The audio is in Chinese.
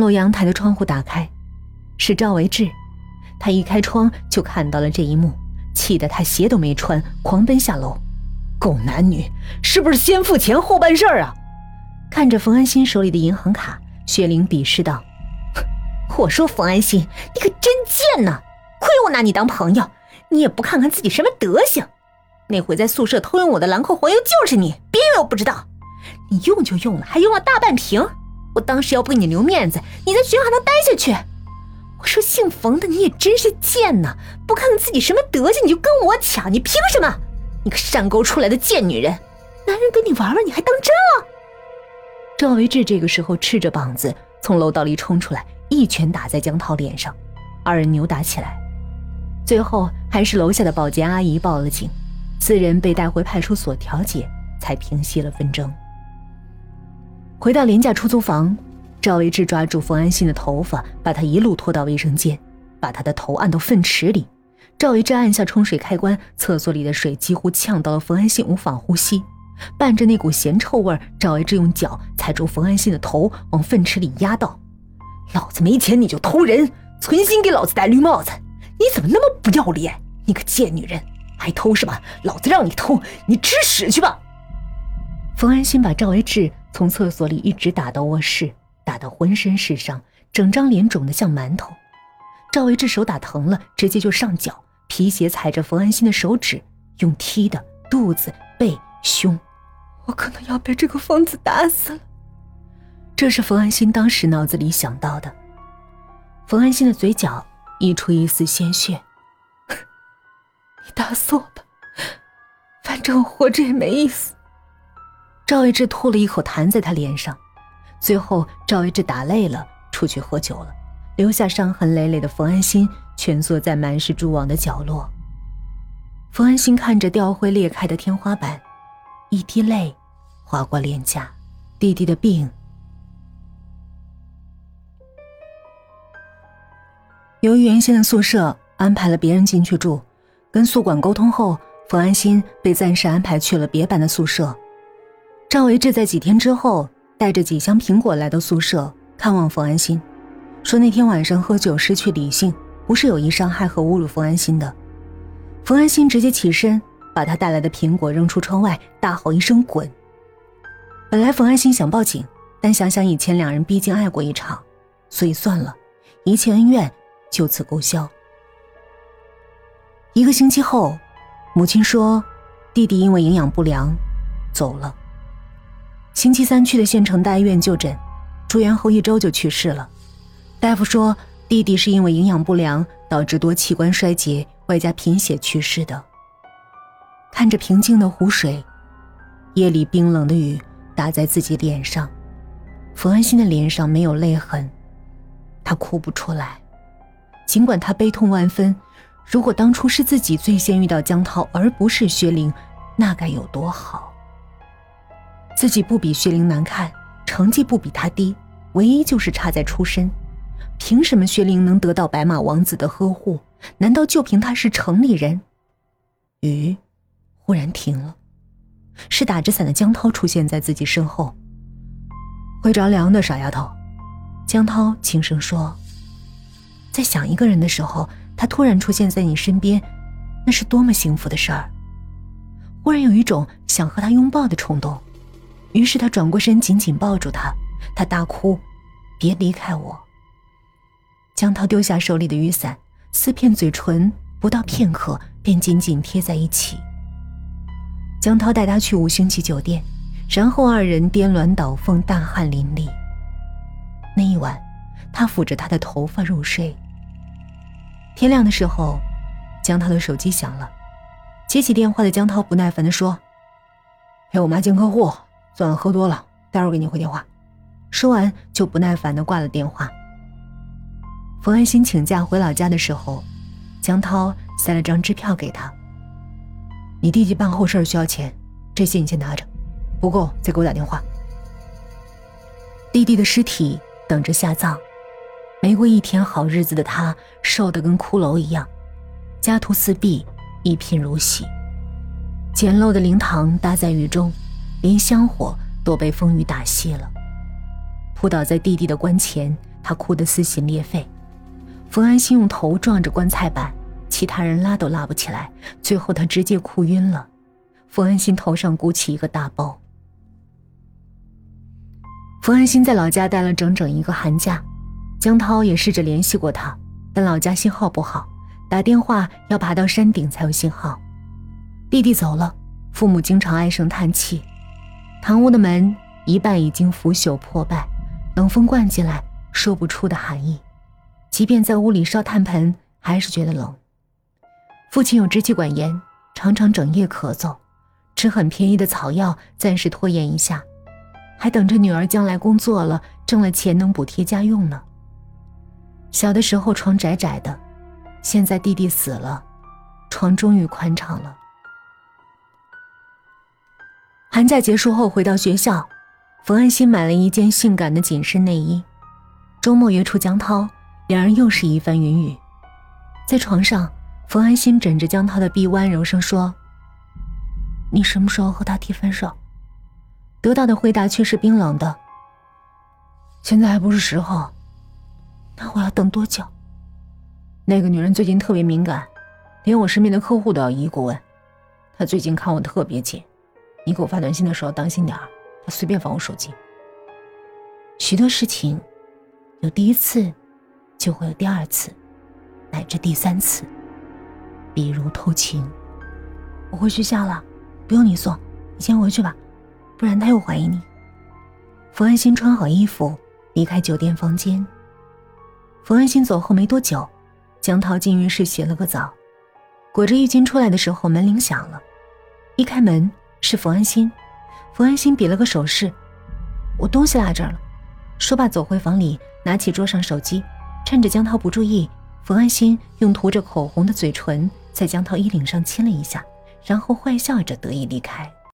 楼阳台的窗户打开，是赵维志。他一开窗就看到了这一幕，气得他鞋都没穿，狂奔下楼。狗男女，是不是先付钱后办事儿啊？看着冯安心手里的银行卡，薛玲鄙视道：“我说冯安心，你可真贱呐！亏我拿你当朋友，你也不看看自己什么德行。那回在宿舍偷用我的兰蔻黄油就是你，别以为我不知道。你用就用了，还用了大半瓶。我当时要不给你留面子，你在学校还能待下去？我说姓冯的，你也真是贱呐！不看看自己什么德行，你就跟我抢，你凭什么？”你个山沟出来的贱女人，男人跟你玩玩，你还当真了？赵维志这个时候赤着膀子从楼道里冲出来，一拳打在江涛脸上，二人扭打起来，最后还是楼下的保洁阿姨报了警，四人被带回派出所调解，才平息了纷争。回到廉价出租房，赵维志抓住冯安心的头发，把他一路拖到卫生间，把他的头按到粪池里。赵维志按下冲水开关，厕所里的水几乎呛到了冯安信，无法呼吸。伴着那股咸臭味，赵维志用脚踩住冯安信的头，往粪池里压道：“老子没钱你就偷人，存心给老子戴绿帽子！你怎么那么不要脸？你个贱女人，还偷是吧？老子让你偷，你吃屎去吧！”冯安心把赵维志从厕所里一直打到卧室，打到浑身是伤，整张脸肿得像馒头。赵维志手打疼了，直接就上脚。皮鞋踩着冯安心的手指，用踢的肚子、背、胸，我可能要被这个疯子打死了。这是冯安心当时脑子里想到的。冯安心的嘴角溢出一丝鲜血。你打死我吧，反正我活着也没意思。赵一志吐了一口痰在他脸上，最后赵一志打累了，出去喝酒了。留下伤痕累累的冯安心蜷缩在满是蛛网的角落。冯安心看着掉灰裂开的天花板，一滴泪划过脸颊。弟弟的病，由于原先的宿舍安排了别人进去住，跟宿管沟通后，冯安心被暂时安排去了别班的宿舍。赵维志在几天之后带着几箱苹果来到宿舍看望冯安心。说那天晚上喝酒失去理性，不是有意伤害和侮辱冯安心的。冯安心直接起身，把他带来的苹果扔出窗外，大吼一声“滚”。本来冯安心想报警，但想想以前两人毕竟爱过一场，所以算了，一切恩怨就此勾销。一个星期后，母亲说，弟弟因为营养不良走了。星期三去的县城大医院就诊，住院后一周就去世了。大夫说，弟弟是因为营养不良导致多器官衰竭，外加贫血去世的。看着平静的湖水，夜里冰冷的雨打在自己脸上，冯安心的脸上没有泪痕，他哭不出来。尽管他悲痛万分，如果当初是自己最先遇到江涛，而不是薛玲，那该有多好。自己不比薛玲难看，成绩不比他低，唯一就是差在出身。凭什么薛玲能得到白马王子的呵护？难道就凭他是城里人？雨忽然停了，是打着伞的江涛出现在自己身后。会着凉的，傻丫头。江涛轻声说：“在想一个人的时候，他突然出现在你身边，那是多么幸福的事儿。”忽然有一种想和他拥抱的冲动，于是他转过身，紧紧抱住他。他大哭：“别离开我。”江涛丢下手里的雨伞，撕片嘴唇，不到片刻便紧紧贴在一起。江涛带他去五星级酒店，然后二人颠鸾倒凤，大汗淋漓。那一晚，他抚着她的头发入睡。天亮的时候，江涛的手机响了，接起电话的江涛不耐烦地说：“陪我妈见客户，昨晚喝多了，待会儿给你回电话。”说完就不耐烦地挂了电话。冯安心请假回老家的时候，江涛塞了张支票给他。你弟弟办后事需要钱，这些你先拿着，不够再给我打电话。弟弟的尸体等着下葬，没过一天好日子的他瘦得跟骷髅一样，家徒四壁，一贫如洗。简陋的灵堂搭在雨中，连香火都被风雨打熄了。扑倒在弟弟的棺前。他哭得撕心裂肺。冯安心用头撞着棺材板，其他人拉都拉不起来，最后他直接哭晕了。冯安心头上鼓起一个大包。冯安心在老家待了整整一个寒假，江涛也试着联系过他，但老家信号不好，打电话要爬到山顶才有信号。弟弟走了，父母经常唉声叹气。堂屋的门一半已经腐朽破败，冷风灌进来，说不出的寒意。即便在屋里烧炭盆，还是觉得冷。父亲有支气管炎，常常整夜咳嗽，吃很便宜的草药，暂时拖延一下，还等着女儿将来工作了，挣了钱能补贴家用呢。小的时候床窄窄的，现在弟弟死了，床终于宽敞了。寒假结束后回到学校，冯安心买了一件性感的紧身内衣，周末约出江涛。两人又是一番云雨，在床上，冯安心枕着江涛的臂弯，柔声说：“你什么时候和他提分手？”得到的回答却是冰冷的：“现在还不是时候。”那我要等多久？那个女人最近特别敏感，连我身边的客户都要一一过问。她最近看我特别紧，你给我发短信的时候当心点儿，她随便翻我手机。许多事情，有第一次。就会有第二次，乃至第三次，比如偷情。我回学校了，不用你送，你先回去吧，不然他又怀疑你。冯安心穿好衣服离开酒店房间。冯安心走后没多久，江涛进浴室洗了个澡，裹着浴巾出来的时候，门铃响了。一开门是冯安心，冯安心比了个手势：“我东西落这儿了。”说罢走回房里，拿起桌上手机。趁着江涛不注意，冯安心用涂着口红的嘴唇在江涛衣领上亲了一下，然后坏笑着得意离开。